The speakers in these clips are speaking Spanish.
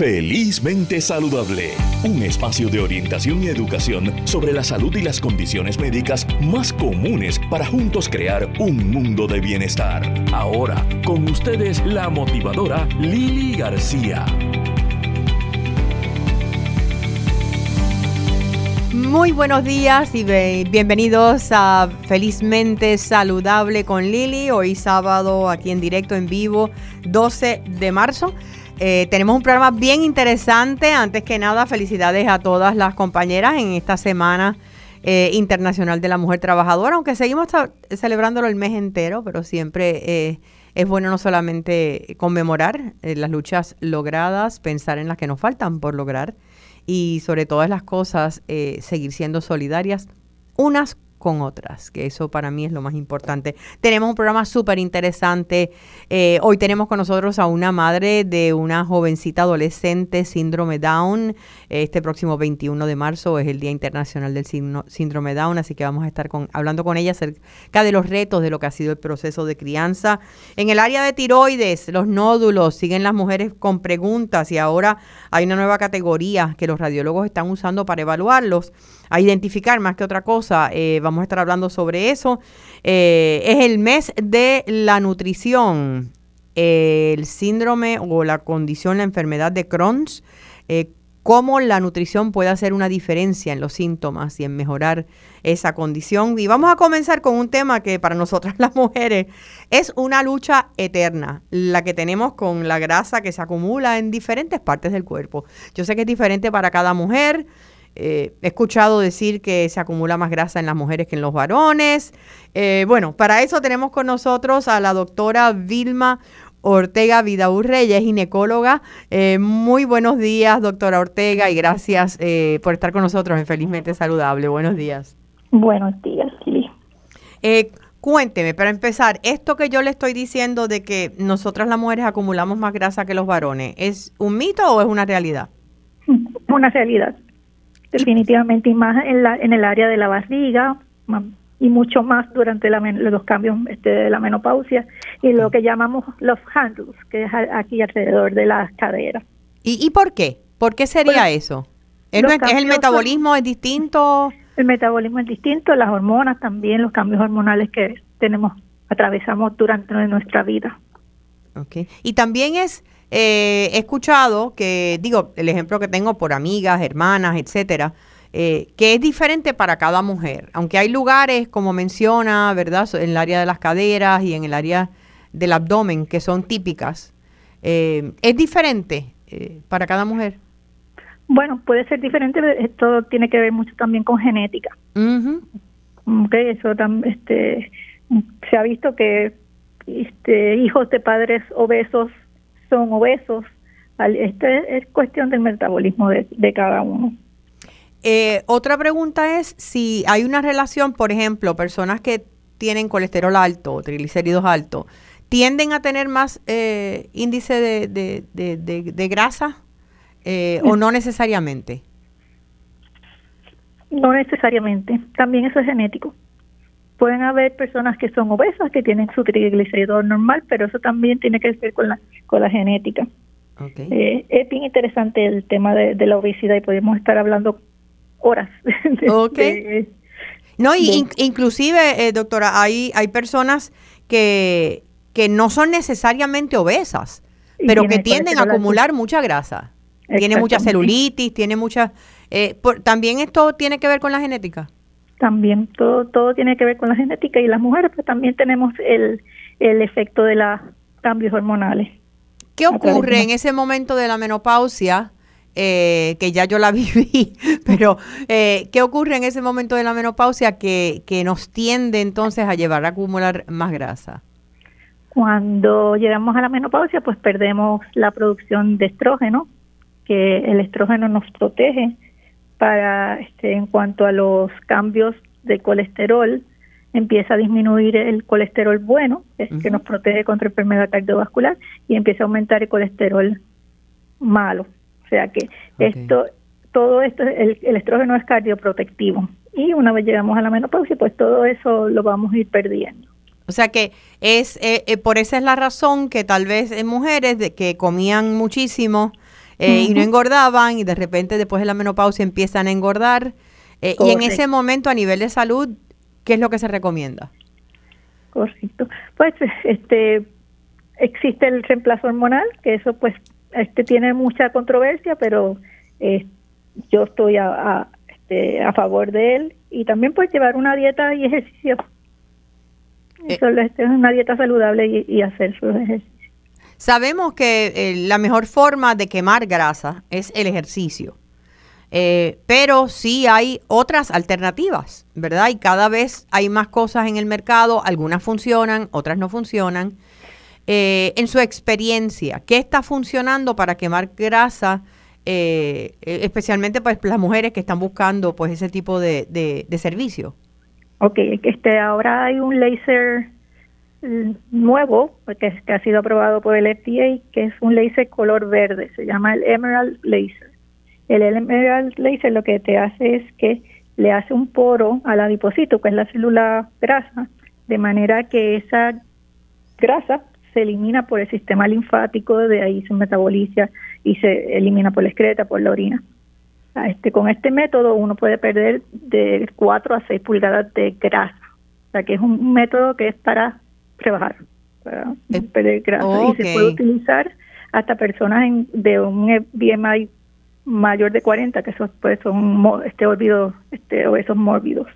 Felizmente Saludable, un espacio de orientación y educación sobre la salud y las condiciones médicas más comunes para juntos crear un mundo de bienestar. Ahora, con ustedes la motivadora Lili García. Muy buenos días y bienvenidos a Felizmente Saludable con Lili. Hoy sábado aquí en directo en vivo, 12 de marzo. Eh, tenemos un programa bien interesante. Antes que nada, felicidades a todas las compañeras en esta semana eh, internacional de la mujer trabajadora, aunque seguimos celebrándolo el mes entero, pero siempre eh, es bueno no solamente conmemorar las luchas logradas, pensar en las que nos faltan por lograr y sobre todas las cosas seguir siendo solidarias unas con otras, que eso para mí es lo más importante. Tenemos un programa súper interesante. Eh, hoy tenemos con nosotros a una madre de una jovencita adolescente síndrome Down. Este próximo 21 de marzo es el Día Internacional del Síndrome Down, así que vamos a estar con, hablando con ella acerca de los retos de lo que ha sido el proceso de crianza. En el área de tiroides, los nódulos, siguen las mujeres con preguntas y ahora hay una nueva categoría que los radiólogos están usando para evaluarlos a identificar más que otra cosa. Eh, a estar hablando sobre eso. Eh, es el mes de la nutrición, el síndrome o la condición, la enfermedad de Crohn's. Eh, cómo la nutrición puede hacer una diferencia en los síntomas y en mejorar esa condición. Y vamos a comenzar con un tema que para nosotras las mujeres es una lucha eterna, la que tenemos con la grasa que se acumula en diferentes partes del cuerpo. Yo sé que es diferente para cada mujer, eh, he escuchado decir que se acumula más grasa en las mujeres que en los varones. Eh, bueno, para eso tenemos con nosotros a la doctora Vilma Ortega Vidaur Reyes, ginecóloga. Eh, muy buenos días, doctora Ortega, y gracias por estar con nosotros en Felizmente Saludable. Buenos días. Buenos días, Lili. cuénteme, para empezar, esto que yo le estoy diciendo de que nosotras las mujeres acumulamos más grasa que los varones, ¿es un mito o es una realidad? Una realidad definitivamente y más en, la, en el área de la barriga y mucho más durante los cambios este, de la menopausia y lo que llamamos los handles, que es aquí alrededor de las caderas. ¿Y, y por qué? ¿Por qué sería eso? ¿Es, el metabolismo es distinto? El metabolismo es distinto, las hormonas también, los cambios hormonales que tenemos, atravesamos durante nuestra vida. Okay. Y también es eh, he escuchado que, digo, el ejemplo que tengo por amigas, hermanas, etcétera, eh, que es diferente para cada mujer. Aunque hay lugares, como menciona, ¿verdad?, en el área de las caderas y en el área del abdomen que son típicas. Eh, ¿Es diferente para cada mujer? Bueno, puede ser diferente, esto tiene que ver mucho también con genética. eso este, se ha visto que este, hijos de padres obesos son obesos. Este es cuestión del metabolismo de, cada uno. Eh, otra pregunta es si hay una relación, por ejemplo, personas que tienen colesterol alto o triglicéridos altos, ¿tienden a tener más eh, índice de, grasa eh, o no necesariamente? No necesariamente, también eso es genético. Pueden haber personas que son obesas, que tienen su triglicérido normal, pero eso también tiene que ver con la, con la genética. Eh, es bien interesante el tema de, la obesidad y podemos estar hablando horas. De, no, y inclusive, eh, doctora, hay, hay personas que, que no son necesariamente obesas, pero que tienden a acumular mucha grasa. Tiene mucha celulitis, tiene mucha... Eh, ¿También esto tiene que ver con la genética? También todo todo tiene que ver con la genética y las mujeres pues también tenemos el, el efecto de los cambios hormonales. ¿Qué ocurre en ese momento de la menopausia? Eh, que ya yo la viví, pero eh, ¿qué ocurre en ese momento de la menopausia que, que nos tiende entonces a llevar a acumular más grasa? Cuando llegamos a la menopausia, pues perdemos la producción de estrógeno que el estrógeno nos protege para este, en cuanto a los cambios de colesterol, empieza a disminuir el colesterol bueno, que nos protege contra enfermedad cardiovascular, y empieza a aumentar el colesterol malo. O sea que esto, todo esto, el, el, estrógeno es cardioprotectivo. Y una vez llegamos a la menopausia, pues todo eso lo vamos a ir perdiendo. O sea que es eh, eh, por esa es la razón que tal vez en mujeres de, que comían muchísimo eh, y no engordaban y de repente después de la menopausia empiezan a engordar. y en ese momento a nivel de salud, ¿qué es lo que se recomienda? Correcto. Pues este existe el reemplazo hormonal, que eso pues este tiene mucha controversia, pero yo estoy a, este, a favor de él y también pues llevar una dieta y ejercicio eh, Eso es una dieta saludable y, hacer sus ejercicios. Sabemos que eh, la mejor forma de quemar grasa es el ejercicio, eh, pero sí hay otras alternativas, ¿verdad? Y cada vez hay más cosas en el mercado, algunas funcionan, otras no funcionan. en su experiencia, ¿qué está funcionando para quemar grasa? especialmente pues las mujeres que están buscando pues ese tipo de, de, servicio. Ok, este, ahora hay un láser nuevo que, que, ha sido aprobado por el FDA, que es un láser color verde, se llama el Emerald Laser. El Emerald Laser lo que te hace es que le hace un poro al adipocito, que es la célula grasa, de manera que esa grasa se elimina por el sistema linfático, de ahí se metaboliza y se elimina por la excreta, por la orina. Este, con este método uno puede perder de 4 a 6 pulgadas de grasa. O sea que es un método que es para rebajar, para perder grasa. Y se puede utilizar hasta personas en, de un BMI mayor de 40, que esos pues, son este, olvido, este, obesos mórbidos.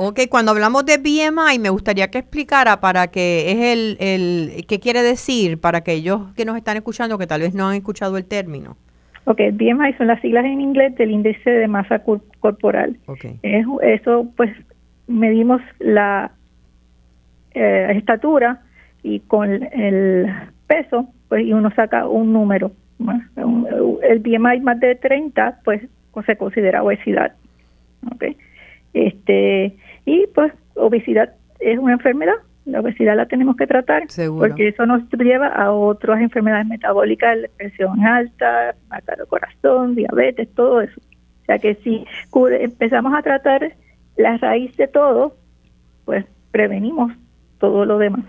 Ok, cuando hablamos de BMI, me gustaría que explicara para que es el, el, qué quiere decir para aquellos que nos están escuchando que tal vez no han escuchado el término. Ok, BMI son las siglas en inglés del índice de masa corporal. eso, pues, medimos la eh, estatura y con el peso, pues, y uno saca un número. El BMI más de 30, pues, se considera obesidad. Okay. Este, y pues, obesidad es una enfermedad la obesidad la tenemos que tratar porque eso nos lleva a otras enfermedades metabólicas, presión alta, del corazón, diabetes, todo eso. O sea que si empezamos a tratar la raíz de todo, pues prevenimos todo lo demás.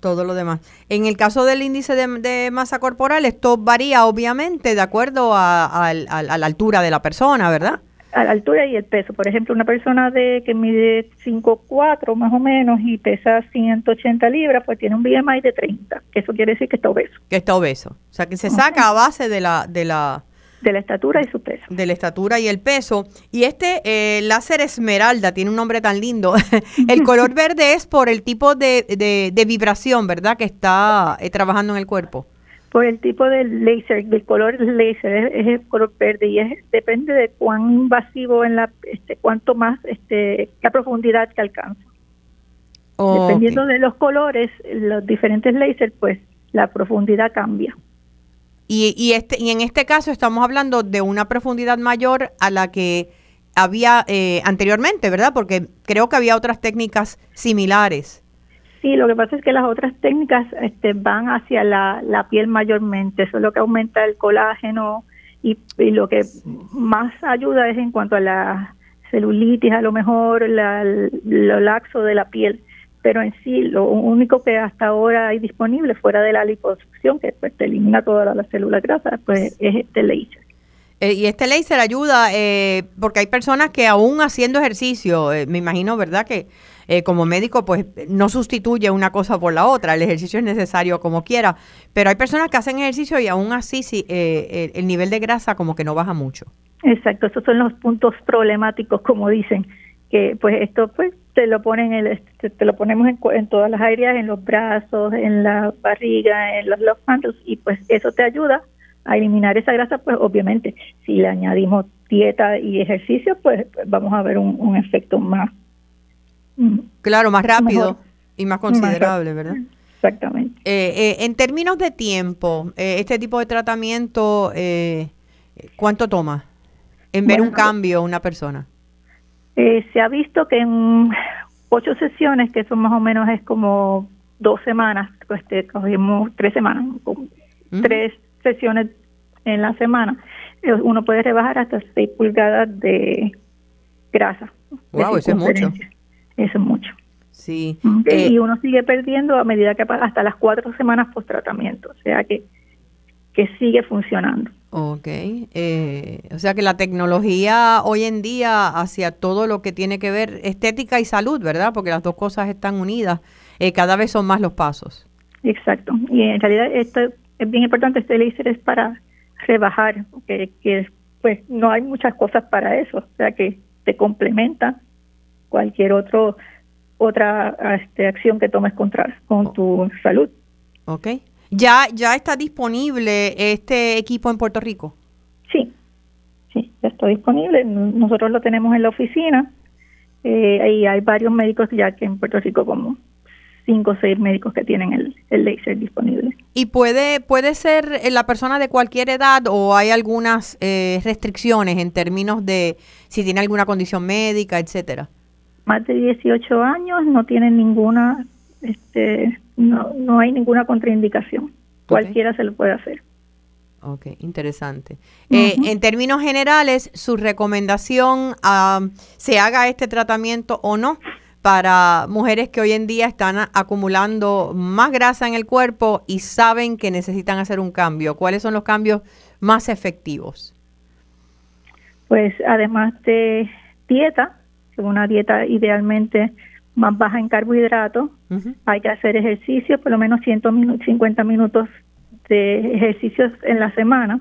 todo lo demás. En el caso del índice de, masa corporal, esto varía obviamente de acuerdo a, la altura de la persona, ¿verdad? a la altura y el peso. Por ejemplo, una persona de que mide 5'4 más o menos y pesa 180 libras, pues tiene un BMI de 30, que eso quiere decir que está obeso. Que está obeso. O sea, que se saca a base de la... De la de la estatura y su peso. De la estatura y el peso. Y este eh, láser esmeralda tiene un nombre tan lindo. el color verde es por el tipo de, de, vibración, ¿verdad? Que está eh, trabajando en el cuerpo por el tipo de láser, del color láser, es, el color verde y es depende de cuán invasivo en la, este, cuánto más, este, la profundidad que alcanza. Dependiendo de los colores, los diferentes láser, pues la profundidad cambia. Y, y, este, y en este caso estamos hablando de una profundidad mayor a la que había eh, anteriormente, ¿verdad? Porque creo que había otras técnicas similares. Sí, lo que pasa es que las otras técnicas este, van hacia la, piel mayormente, eso es lo que aumenta el colágeno y, lo que más ayuda es en cuanto a la celulitis, a lo mejor la, lo laxo de la piel, pero en sí lo único que hasta ahora hay disponible fuera de la que pues, elimina todas las células grasas, pues es este laser. Eh, y este laser ayuda eh, porque hay personas que aún haciendo ejercicio, eh, me imagino, ¿verdad? Que eh, como médico, pues no sustituye una cosa por la otra. El ejercicio es necesario como quiera, pero hay personas que hacen ejercicio y aún así sí, eh, el, nivel de grasa como que no baja mucho. Exacto, esos son los puntos problemáticos, como dicen, que pues esto pues te lo ponen el, te, lo ponemos en, todas las áreas, en los brazos, en la barriga, en los love handles y pues eso te ayuda a eliminar esa grasa, pues obviamente si le añadimos dieta y ejercicio, pues, vamos a ver un efecto más Claro, más rápido y más considerable, ¿verdad? Exactamente. Eh, eh, en términos de tiempo, eh, este tipo de tratamiento ¿Cuánto toma en ver un cambio una persona? Eh, se ha visto que en ocho sesiones, que son más o menos es como dos semanas, pues te cogimos tres semanas, tres sesiones en la semana, eh, uno puede rebajar hasta seis pulgadas de grasa. Wow, eso es mucho. Eso es mucho. Sí. y eh, uno sigue perdiendo a medida que pasa hasta las cuatro semanas post tratamiento, o sea que, que sigue funcionando. Ok, eh, o sea que la tecnología hoy en día hacia todo lo que tiene que ver estética y salud, ¿verdad? Porque las dos cosas están unidas, eh, cada vez son más los pasos. Exacto, y en realidad esto es bien importante, este láser es para rebajar, que, que pues no hay muchas cosas para eso, o sea que te complementa cualquier otro otra este, acción que tomes contra con oh. tu salud. Ok. ¿Ya, ¿Ya está disponible este equipo en Puerto Rico? Sí, sí, ya está disponible. Nosotros lo tenemos en la oficina eh, y hay varios médicos ya que en Puerto Rico como cinco o seis médicos que tienen el, el laser disponible. ¿Y puede, puede ser la persona de cualquier edad o hay algunas eh, restricciones en términos de si tiene alguna condición médica, etcétera? Más de 18 años no tienen ninguna este, no, no hay ninguna contraindicación. Cualquiera se lo puede hacer. Ok, interesante. Eh, en términos generales, su recomendación, a ¿se haga este tratamiento o no? Para mujeres que hoy en día están acumulando más grasa en el cuerpo y saben que necesitan hacer un cambio. ¿Cuáles son los cambios más efectivos? Pues además de dieta, una dieta idealmente más baja en carbohidratos. Hay que hacer ejercicio, por lo menos 150 minutos de ejercicios en la semana.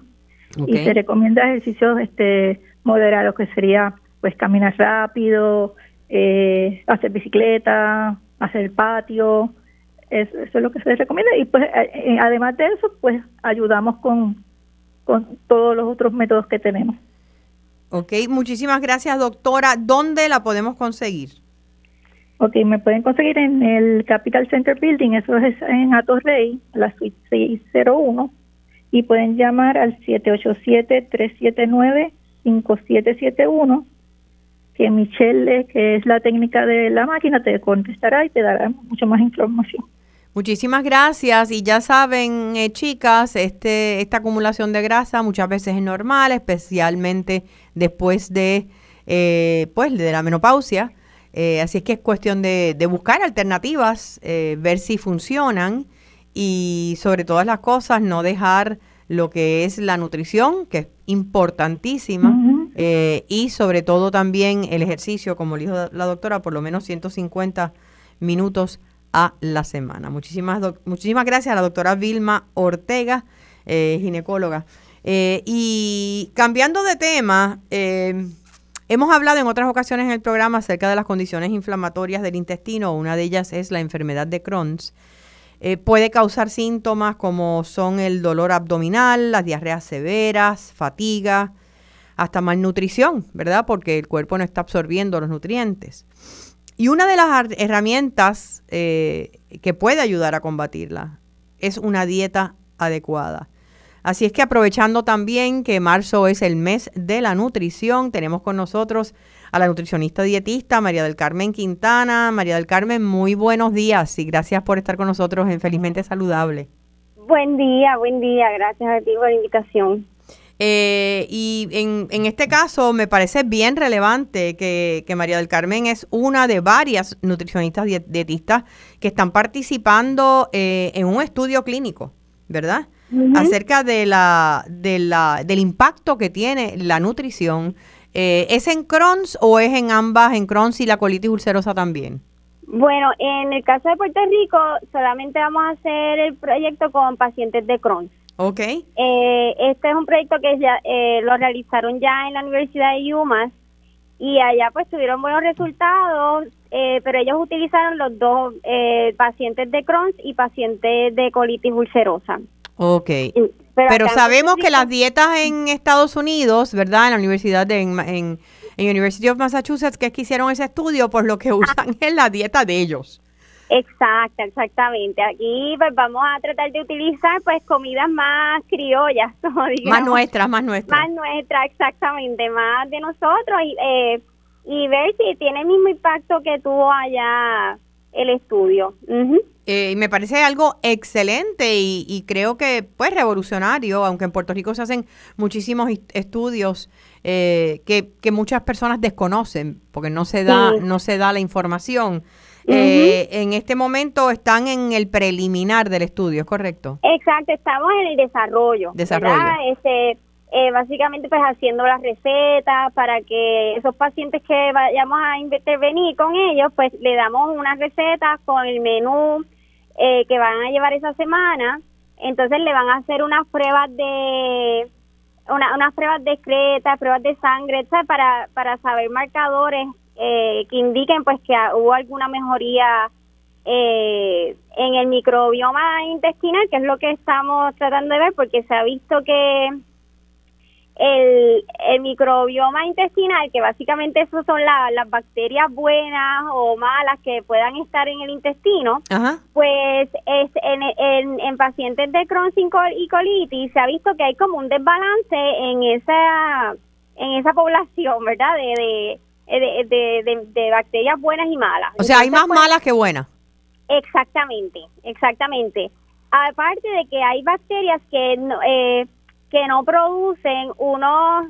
Y se recomienda ejercicios este, moderados, que sería pues caminar rápido, eh, hacer bicicleta, hacer patio. Eso, es lo que se recomienda. Y pues eh, además de eso, pues ayudamos con, con todos los otros métodos que tenemos. Ok, muchísimas gracias, doctora. ¿Dónde la podemos conseguir? Ok, me pueden conseguir en el Capital Center Building, eso es en Atorrey, la suite 601, y pueden llamar al 787-379-5771, que Michelle, que es la técnica de la máquina, te contestará y te dará mucho más información. Muchísimas gracias y ya saben, eh, chicas, este, esta acumulación de grasa muchas veces es normal, especialmente después de, eh, pues, de la menopausia. Eh, así es que es cuestión de, buscar alternativas, eh, ver si funcionan y sobre todas las cosas no dejar lo que es la nutrición, que es importantísima, eh, y sobre todo también el ejercicio, como dijo la doctora, por lo menos 150 minutos a la semana. Muchísimas, muchísimas gracias a la doctora Vilma Ortega, ginecóloga. y cambiando de tema, Hemos hablado en otras ocasiones en el programa acerca de las condiciones inflamatorias del intestino. Una de ellas es la enfermedad de Crohn's. Eh, puede causar síntomas como son el dolor abdominal, las diarreas severas, fatiga, hasta malnutrición, ¿verdad? Porque el cuerpo no está absorbiendo los nutrientes. Y una de las herramientas eh, que puede ayudar a combatirla es una dieta adecuada. Así es que aprovechando también que marzo es el mes de la nutrición, tenemos con nosotros a la nutricionista dietista María del Carmen Quintana. María del Carmen, muy buenos días y gracias por estar con nosotros en Felizmente Saludable. Buen día, buen día, gracias a ti por la invitación. Eh, y en, en, este caso me parece bien relevante que, María del Carmen es una de varias nutricionistas dietistas que están participando eh, en un estudio clínico, ¿verdad? Acerca de la, de la, del impacto que tiene la nutrición. Eh, ¿Es en Crohn's o es en ambas, en Crohn's y la colitis ulcerosa también? Bueno, en el caso de Puerto Rico solamente vamos a hacer el proyecto con pacientes de Crohn's. Ok. Eh, este es un proyecto que ya eh, lo realizaron ya en la Universidad de UMass y allá pues tuvieron buenos resultados, pero ellos utilizaron los dos pacientes de Crohn's y pacientes de colitis ulcerosa. Ok. Pero, sabemos que las dietas en Estados Unidos, ¿verdad? En la Universidad de en, en, University of Massachusetts, que es que hicieron ese estudio, pues lo que usan es la dieta de ellos. Exacto, exactamente. Aquí pues vamos a tratar de utilizar pues comidas más criollas, digamos. Más nuestras, más nuestras. Más nuestras, exactamente, más de nosotros y, eh, y ver si tiene el mismo impacto que tuvo allá el estudio. Eh, y me parece algo excelente y, creo que pues revolucionario, aunque en Puerto Rico se hacen muchísimos estudios eh, que, que, muchas personas desconocen porque no se da, no se da la información. Eh, en este momento están en el preliminar del estudio, ¿es correcto? Exacto, estamos en el desarrollo. Desarrollo. Este, eh, básicamente pues haciendo las recetas para que esos pacientes que vayamos a intervenir con ellos, pues le damos unas recetas con el menú eh, que van a llevar esa semana. Entonces le van a hacer unas pruebas de una, unas pruebas discretas, pruebas de sangre, para para saber marcadores eh, que indiquen pues que hubo alguna mejoría eh, en el microbioma intestinal, que es lo que estamos tratando de ver, porque se ha visto que el, el microbioma intestinal, que básicamente eso son las bacterias buenas o malas que puedan estar en el intestino, pues es en, en, pacientes de Crohn y colitis se ha visto que hay como un desbalance en esa en esa población, ¿verdad? De, de, de, de, bacterias buenas y malas. O sea, hay más pues, malas que buenas. Exactamente, exactamente. Aparte de que hay bacterias que no, eh, que no producen unos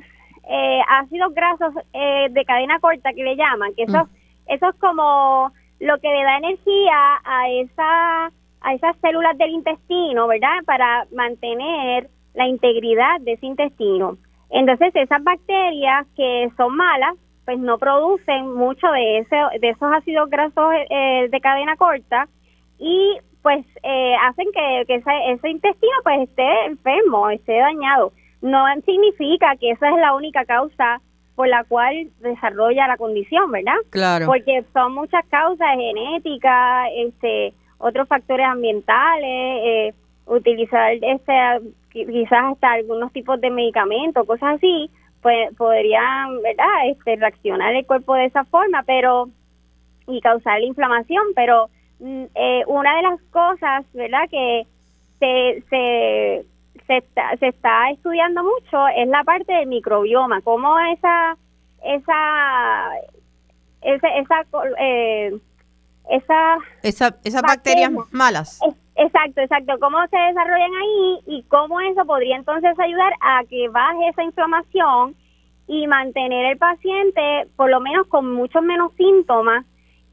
eh, ácidos grasos eh, de cadena corta que le llaman, que eso, mm. eso es como lo que le da energía a esa a esas células del intestino, ¿verdad? Para mantener la integridad de ese intestino. Entonces, esas bacterias que son malas, pues no producen mucho de ese de esos ácidos grasos eh, de cadena corta y pues eh, hacen que, ese, intestino pues esté enfermo, esté dañado. No significa que esa es la única causa por la cual desarrolla la condición, ¿verdad? Claro. Porque son muchas causas genéticas, este, otros factores ambientales, eh, utilizar este, quizás hasta algunos tipos de medicamentos, cosas así, pues podrían, ¿verdad? Este, reaccionar el cuerpo de esa forma, pero y causar la inflamación, pero eh, una de las cosas, ¿verdad?, que se, se, se, está, se está estudiando mucho es la parte del microbioma, cómo esa, esa, esa, esa, eh, esa, esa esas bacterias malas. exacto, exacto, cómo se desarrollan ahí y cómo eso podría entonces ayudar a que baje esa inflamación y mantener el paciente por lo menos con muchos menos síntomas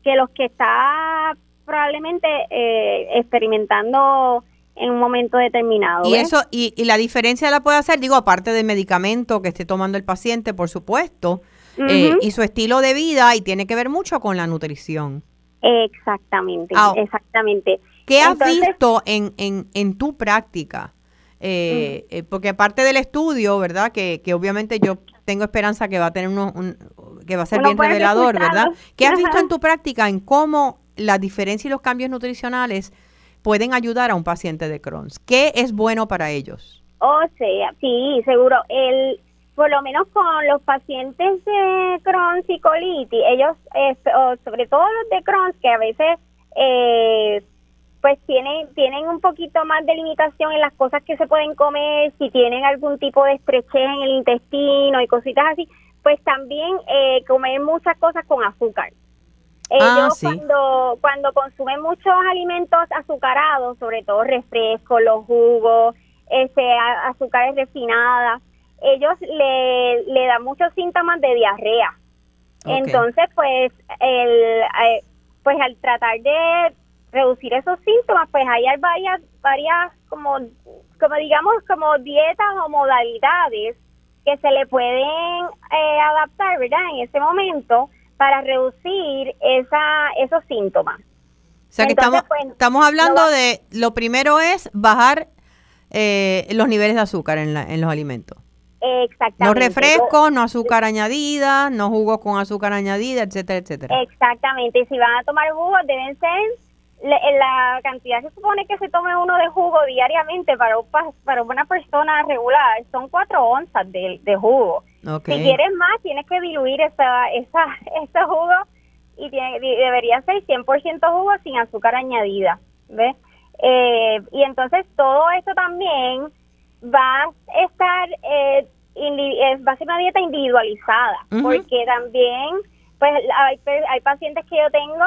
que los que está probablemente eh, experimentando en un momento determinado. Y eso y, la diferencia la puede hacer, digo, aparte del medicamento que esté tomando el paciente, por supuesto, eh, y su estilo de vida y tiene que ver mucho con la nutrición. Exactamente, exactamente. ¿Qué has visto en, en, en tu práctica? Eh, porque aparte del estudio, ¿verdad? Que, que obviamente yo tengo esperanza que va a tener uno, un, que va a ser bien revelador, ¿verdad? ¿Qué has visto en tu práctica en cómo la diferencia y los cambios nutricionales pueden ayudar a un paciente de Crohn's. ¿Qué es bueno para ellos? O sea, sí, seguro. El, por lo menos con los pacientes de Crohn's y colitis, ellos, sobre todo los de Crohn's, que a veces eh, pues tienen, tienen un poquito más de limitación en las cosas que se pueden comer, si tienen algún tipo de estrechez en el intestino y cositas así, pues también eh, comer muchas cosas con azúcar. Ah, ellos cuando, cuando consumen muchos alimentos azucarados, sobre todo refrescos, los jugos, este, azúcares refinadas, ellos le, le dan muchos síntomas de diarrea. Entonces, pues, el, eh, pues al tratar de reducir esos síntomas, pues hay varias, varias como, como digamos, como dietas o modalidades que se le pueden eh, adaptar, ¿verdad? En ese momento para reducir esa, esos síntomas. O sea que estamos, pues, estamos hablando de, lo primero es bajar eh, los niveles de azúcar en, la, en los alimentos. Exactamente. No refrescos, no azúcar añadida, no jugos con azúcar añadida, etcétera, etcétera. Exactamente. Y si van a tomar jugos, deben ser la, cantidad que supone que se tome uno de jugo diariamente para, para una persona regular son cuatro onzas de, de jugo. Si quieres más, tienes que diluir esa, esa, ese jugo y tiene, debería ser 100% jugo sin azúcar añadida, ¿ves? Eh, y entonces todo eso también va a estar, eh, va a ser una dieta individualizada, porque también, pues hay, hay pacientes que yo tengo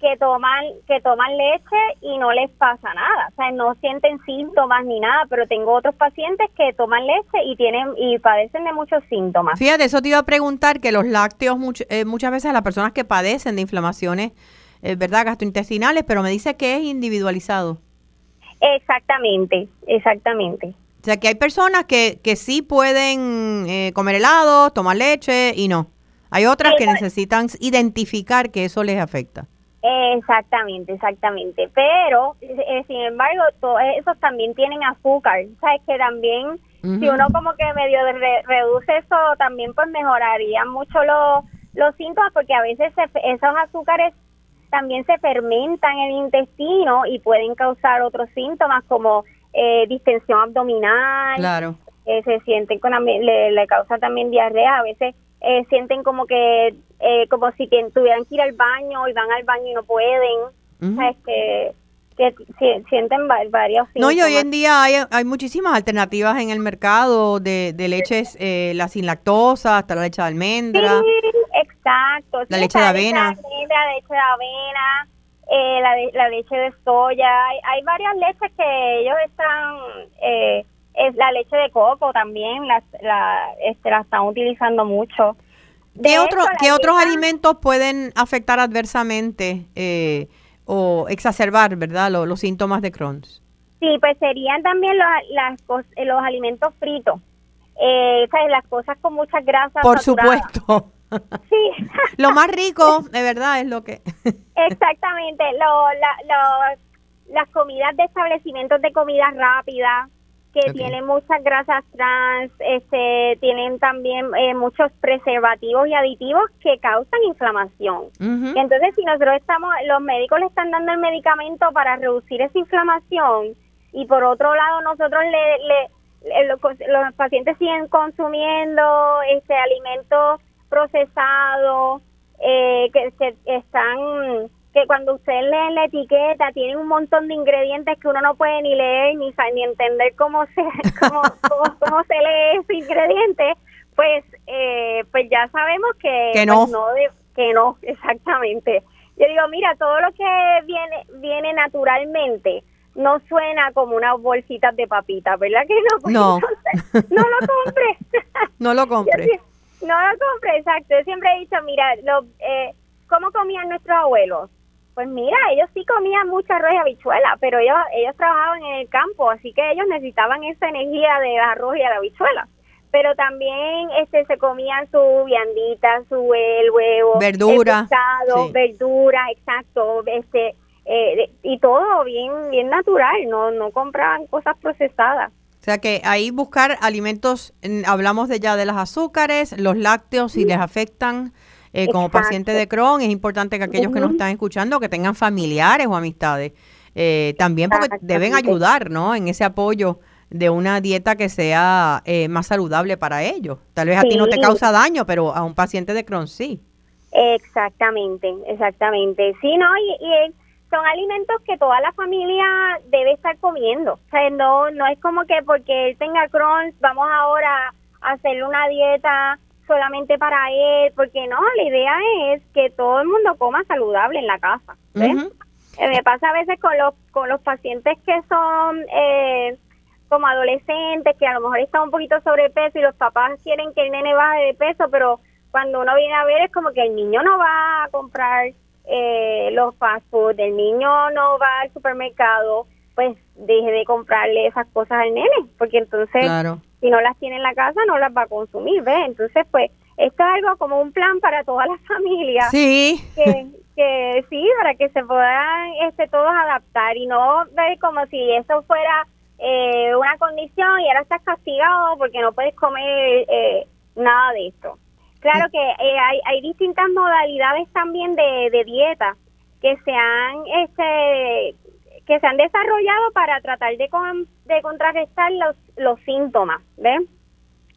que toman que toman leche y no les pasa nada, o sea, no sienten síntomas ni nada, pero tengo otros pacientes que toman leche y tienen y padecen de muchos síntomas. Fíjate, eso te iba a preguntar que los lácteos eh, muchas veces las personas que padecen de inflamaciones, eh, ¿verdad? gastrointestinales, pero me dice que es individualizado. Exactamente, exactamente. O sea, que hay personas que, que sí pueden eh, comer helado, tomar leche y no. Hay otras que necesitan identificar que eso les afecta. Exactamente, exactamente. Pero, eh, sin embargo, todos esos también tienen azúcar. Sabes que también, si uno como que medio reduce eso, también pues mejoraría mucho los, los síntomas, porque a veces esos azúcares también se fermentan en el intestino y pueden causar otros síntomas como eh, distensión abdominal. Claro. Eh, se sienten con, le, le causa también diarrea. A veces eh, sienten como que eh, como si tuvieran que ir al baño y van al baño y no pueden. que, sienten varios No, y hoy en día hay, hay muchísimas alternativas en el mercado de, de leches, eh, la sin lactosa, hasta la leche de almendra. Sí, exacto. La leche de avena. La leche de avena, eh, la, la leche de soya. Hay, hay varias leches que ellos están... Eh, es la leche de coco también, la, la, este, la están utilizando mucho. ¿Qué, otro, ¿qué otros alimentos pueden afectar adversamente eh, o exacerbar, verdad, los, síntomas de Crohn's? Sí, pues serían también los, las, los alimentos fritos. Eh, las cosas con muchas grasas. Por supuesto. Sí. lo más rico, de verdad, es lo que... Exactamente. Lo, la, las comidas de establecimientos de comida rápida, que tienen muchas grasas trans, este, tienen también eh, muchos preservativos y aditivos que causan inflamación. Entonces, si nosotros estamos, los médicos le están dando el medicamento para reducir esa inflamación y por otro lado nosotros le, le, los, pacientes siguen consumiendo este alimentos procesados eh, que, que están que cuando usted lee la etiqueta tiene un montón de ingredientes que uno no puede ni leer ni, ni entender cómo se cómo, cómo, se lee ese ingrediente, pues eh, pues ya sabemos que, que no, pues que no exactamente. Yo digo, mira, todo lo que viene viene naturalmente no suena como unas bolsitas de papitas, ¿verdad que no? Pues no. no lo compre. no lo compre. no lo compre, exacto. Yo siempre he dicho, mira, lo, eh, ¿cómo comían nuestros abuelos? Pues mira, ellos sí comían mucha arroz y habichuela, pero ellos, ellos trabajaban en el campo, así que ellos necesitaban esa energía de arroz y de la habichuela. Pero también este se comían su viandita, su el huevo, verdura, verdura, exacto, este eh, y todo bien bien natural, no no compraban cosas procesadas. O sea que ahí buscar alimentos, hablamos de ya de los azúcares, los lácteos si les afectan, eh, como paciente de Crohn, es importante que aquellos que nos están escuchando, que tengan familiares o amistades, eh, también porque deben ayudar, ¿no? En ese apoyo de una dieta que sea eh, más saludable para ellos. Tal vez a ti no te causa daño, pero a un paciente de Crohn sí. Exactamente, exactamente. Sí, no, y, son alimentos que toda la familia debe estar comiendo. O sea, no, no es como que porque él tenga Crohn, vamos ahora a hacerle una dieta solamente para él, porque no, la idea es que todo el mundo coma saludable en la casa. Eh, me pasa a veces con los, con los pacientes que son eh, como adolescentes, que a lo mejor están un poquito sobrepeso y los papás quieren que el nene baje de peso, pero cuando uno viene a ver es como que el niño no va a comprar eh, los fast food, el niño no va al supermercado, pues deje de comprarle esas cosas al nene, porque entonces si no las tiene en la casa no las va a consumir, ¿ves? Entonces, pues, esto es algo como un plan para toda la familia. Sí. Que, que sí, para que se puedan este, todos adaptar y no ver como si eso fuera eh, una condición y ahora estás castigado porque no puedes comer eh, nada de esto. Claro que eh, hay, hay distintas modalidades también de, de dieta que se han este, que se han desarrollado para tratar de, de contrarrestar los, los síntomas, ¿ven?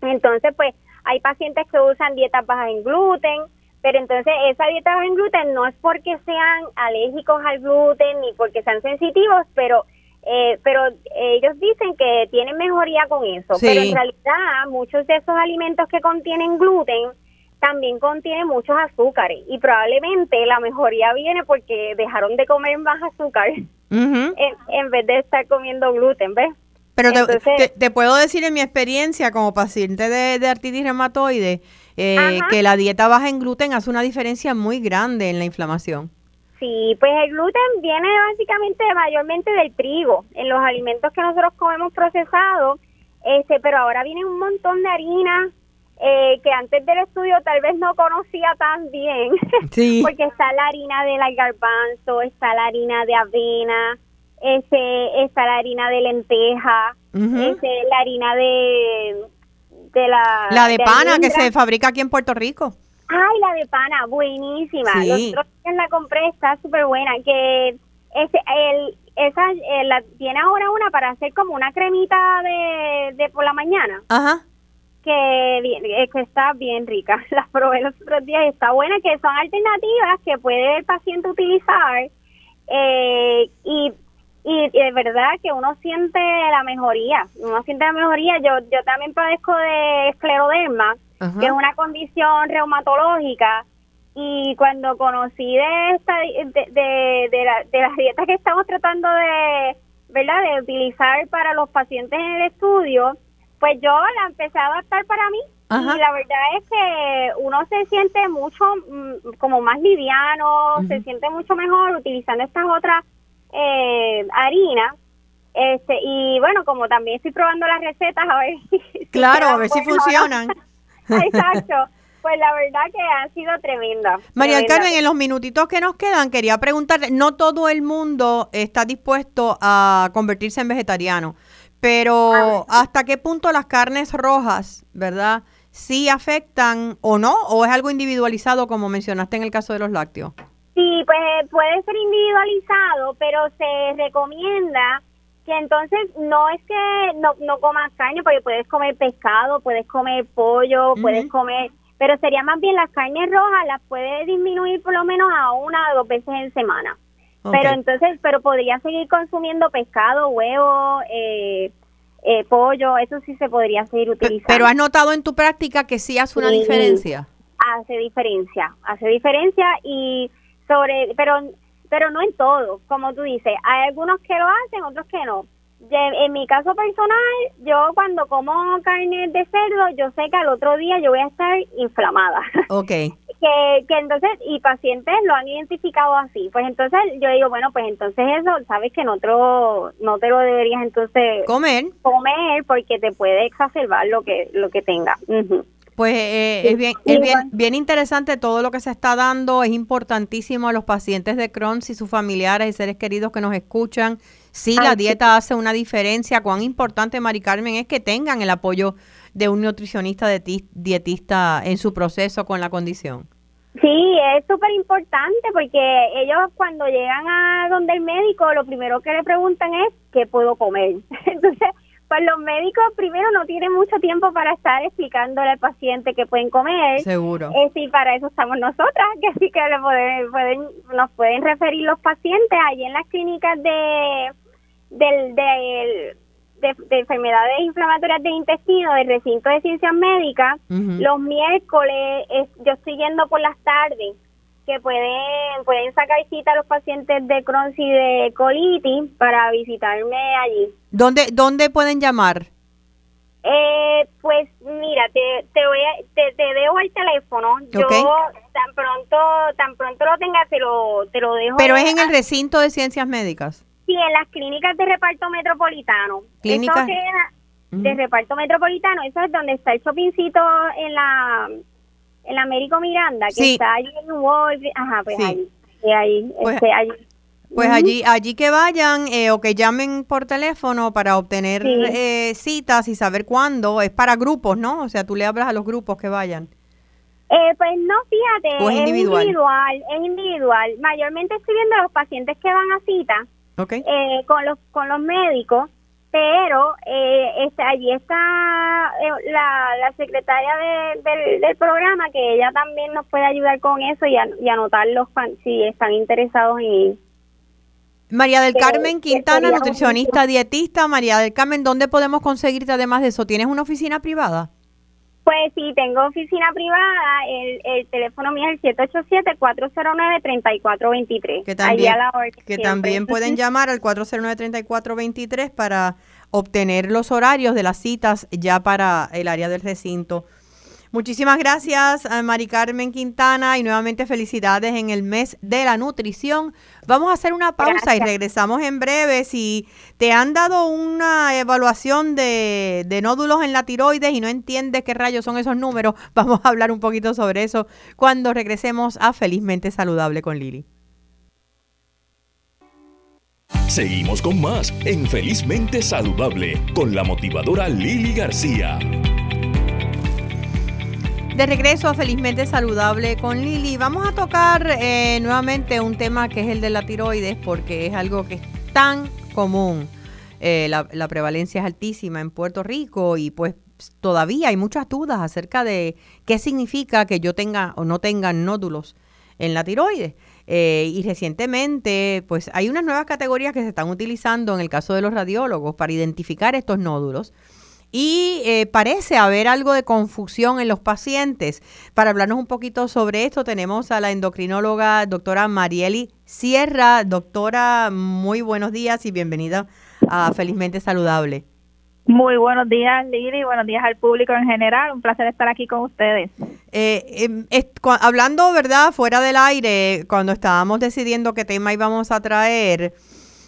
Entonces, pues, hay pacientes que usan dietas bajas en gluten, Pero entonces esa dieta baja en gluten no es porque sean alérgicos al gluten ni porque sean sensitivos, pero eh, pero ellos dicen que tienen mejoría con eso. Pero en realidad muchos de esos alimentos que contienen gluten también contienen muchos azúcares y probablemente la mejoría viene porque dejaron de comer más azúcar en, vez de estar comiendo gluten, ¿ves? Pero te, puedo decir en mi experiencia como paciente de, de artritis reumatoide eh, que la dieta baja en gluten hace una diferencia muy grande en la inflamación. Sí, pues el gluten viene básicamente mayormente del trigo, en los alimentos que nosotros comemos procesados, este, pero ahora viene un montón de harina eh, que antes del estudio tal vez no conocía tan bien, sí. porque está la harina de la garbanzo, está la harina de avena, ese, está la harina de lenteja, ese, la harina de de la... La de, pana que se fabrica aquí en Puerto Rico. Ay, la de pana, buenísima. Sí. Los la compré, está súper buena. Que ese, el, esa, eh, la, tiene ahora una para hacer como una cremita de, de por la mañana. Ajá. Que, que está bien rica. Las probé los otros días y está buena, que son alternativas que puede el paciente utilizar. Eh, y y, de verdad que uno siente la mejoría, uno siente la mejoría. Yo yo también padezco de escleroderma, que es una condición reumatológica y cuando conocí de esta de, de, de, la, de las dietas que estamos tratando de verdad de utilizar para los pacientes en el estudio pues yo la empecé a adaptar para mí y la verdad es que uno se siente mucho mm, como más liviano se siente mucho mejor utilizando estas otras eh, harina. Este, y bueno, como también estoy probando las recetas, a ver si. Claro, a ver si funcionan. Exacto. Pues la verdad que ha sido tremenda. María Carmen, en los minutitos que nos quedan, quería preguntarle, no todo el mundo está dispuesto a convertirse en vegetariano, pero ¿hasta qué punto las carnes rojas, verdad, sí afectan o no? ¿O es algo individualizado como mencionaste en el caso de los lácteos? Sí, pues eh, puede ser individualizado, pero se recomienda que entonces no es que no, no comas carne, porque puedes comer pescado, puedes comer pollo, puedes comer, pero sería más bien las carnes rojas las puedes disminuir por lo menos a una o dos veces en semana. Pero entonces, pero podría seguir consumiendo pescado, huevo, eh, eh, pollo, eso sí se podría seguir utilizando. Pero has notado en tu práctica que sí hace una diferencia. Hace diferencia, hace diferencia y sobre, pero, pero no en todo, como tú dices, hay algunos que lo hacen, otros que no. en mi caso personal, yo cuando como carne de cerdo, yo sé que al otro día yo voy a estar inflamada. Ok. que, que entonces, y pacientes lo han identificado así. Pues entonces yo digo, bueno, pues entonces eso, sabes que no te lo, no te lo deberías entonces comer. Comer porque te puede exacerbar lo que, lo que tenga. Pues eh, es, bien, es bien, bien interesante todo lo que se está dando, es importantísimo a los pacientes de Crohn y sus familiares y seres queridos que nos escuchan. Sí, la dieta hace una diferencia. Cuán importante, Mari Carmen, es que tengan el apoyo de un nutricionista de dietista en su proceso con la condición. Sí, es súper importante porque ellos cuando llegan a donde el médico, lo primero que le preguntan es qué puedo comer. Entonces, pues los médicos primero no tienen mucho tiempo para estar explicándole al paciente que pueden comer. Seguro. Eh, sí, para eso estamos nosotras, que sí que le pueden, nos pueden referir los pacientes allí en las clínicas de, del, de, enfermedades inflamatorias del intestino del recinto de ciencias médicas. Los miércoles yo estoy yendo por las tardes que pueden pueden sacar cita a los pacientes de Crohn y de colitis para visitarme allí. ¿Dónde dónde pueden llamar? Eh, pues mira, te, te voy a, te, te dejo el teléfono. Yo tan pronto tan pronto lo tenga te lo te lo dejo. Pero es en el recinto de ciencias médicas. Sí, en las clínicas de reparto metropolitano. Clínicas de reparto metropolitano, eso es donde está el shoppingcito en la el Américo Miranda, que está allí en ajá, pues ahí, ahí, pues, este, allí. Pues allí, allí que vayan eh, o que llamen por teléfono para obtener eh, citas y saber cuándo. Es para grupos, ¿no? O sea, tú le hablas a los grupos que vayan. Eh, pues no, fíjate, es individual? es individual, Mayormente estoy viendo a los pacientes que van a cita okay. con los con los médicos pero eh, este, allí está eh, la, la secretaria del programa que ella también nos puede ayudar con eso y, y anotarlos si están interesados en ir. María del Carmen Quintana, nutricionista, dietista. María del Carmen, ¿dónde podemos conseguirte además de eso? ¿Tienes una oficina privada? Pues sí, tengo oficina privada. El, el teléfono mío es el 787-409-3423. Que también, que también pueden llamar al 409-3423 para obtener los horarios de las citas ya para el área del recinto. Muchísimas gracias a Mari Carmen Quintana y nuevamente felicidades en el mes de la nutrición. Vamos a hacer una pausa y regresamos en breve. Si te han dado una evaluación de, de nódulos en la tiroides y no entiendes qué rayos son esos números, vamos a hablar un poquito sobre eso cuando regresemos a Felizmente Saludable con Lili. Seguimos con más en Felizmente Saludable con la motivadora Lili García. De regreso a Felizmente Saludable con Lili, vamos a tocar eh, nuevamente un tema que es el de la tiroides porque es algo que es tan común. Eh, la, prevalencia es altísima en Puerto Rico y pues todavía hay muchas dudas acerca de qué significa que yo tenga o no tenga nódulos en la tiroides. Eh, y recientemente, pues hay unas nuevas categorías que se están utilizando en el caso de los radiólogos para identificar estos nódulos y eh, parece haber algo de confusión en los pacientes. Para hablarnos un poquito sobre esto, tenemos a la endocrinóloga doctora Marieli Sierra. Doctora, muy buenos días y bienvenida a Felizmente Saludable. Muy buenos días, Lili, buenos días al público en general. Un placer estar aquí con ustedes. Eh, em, hablando, ¿verdad?, fuera del aire, cuando estábamos decidiendo qué tema íbamos a traer,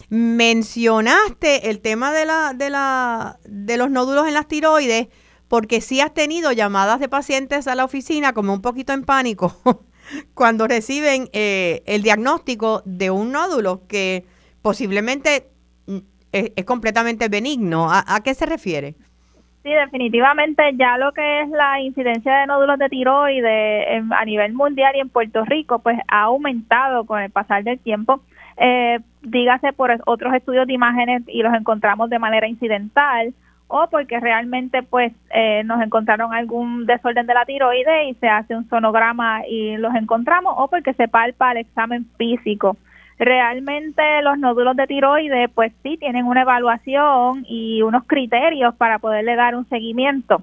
mencionaste el tema de la, de la, de los nódulos en las tiroides, porque sí has tenido llamadas de pacientes a la oficina como un poquito en pánico cuando reciben eh, el diagnóstico de un nódulo que posiblemente mm, es, completamente benigno. ¿A, qué se refiere? Sí, definitivamente ya lo que es la incidencia de nódulos de tiroides a nivel mundial y en Puerto Rico, pues ha aumentado con el pasar del tiempo eh, dígase por otros estudios de imágenes y los encontramos de manera incidental o porque realmente pues eh, nos encontraron algún desorden de la tiroides y se hace un sonograma y los encontramos o porque se palpa el examen físico. Realmente los nódulos de tiroides pues sí tienen una evaluación y unos criterios para poderle dar un seguimiento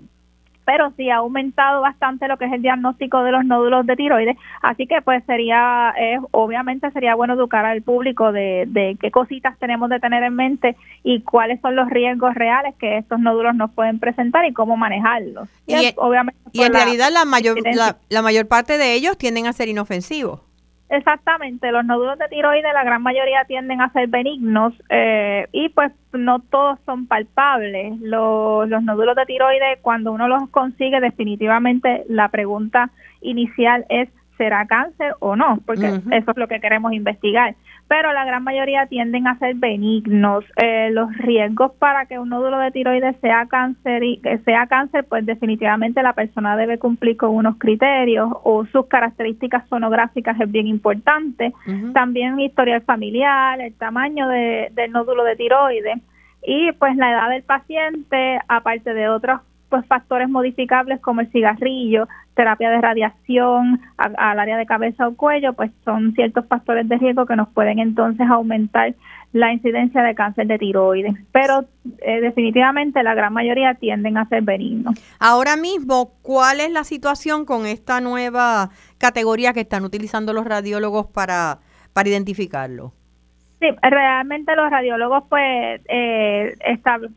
pero sí ha aumentado bastante lo que es el diagnóstico de los nódulos de tiroides, así que pues sería, eh, obviamente sería bueno educar al público de, de qué cositas tenemos de tener en mente y cuáles son los riesgos reales que estos nódulos nos pueden presentar y cómo manejarlos. Y, obviamente y en realidad la mayor, la, la mayor parte de ellos tienden a ser inofensivos. Exactamente, los nódulos de tiroides la gran mayoría tienden a ser benignos eh, y pues no todos son palpables. Los, los nódulos de tiroides cuando uno los consigue definitivamente la pregunta inicial es ¿será cáncer o no? Porque eso es lo que queremos investigar pero la gran mayoría tienden a ser benignos. Eh, los riesgos para que un nódulo de tiroides sea cáncer, y, sea cáncer, pues definitivamente la persona debe cumplir con unos criterios o sus características sonográficas es bien importante. También historial familiar, el tamaño de, del nódulo de tiroides y pues la edad del paciente, aparte de otros pues factores modificables como el cigarrillo, terapia de radiación al área de cabeza o cuello, pues son ciertos factores de riesgo que nos pueden entonces aumentar la incidencia de cáncer de tiroides, pero eh, definitivamente la gran mayoría tienden a ser benignos. Ahora mismo, ¿cuál es la situación con esta nueva categoría que están utilizando los radiólogos para, para identificarlo? Sí, realmente los radiólogos, pues, eh,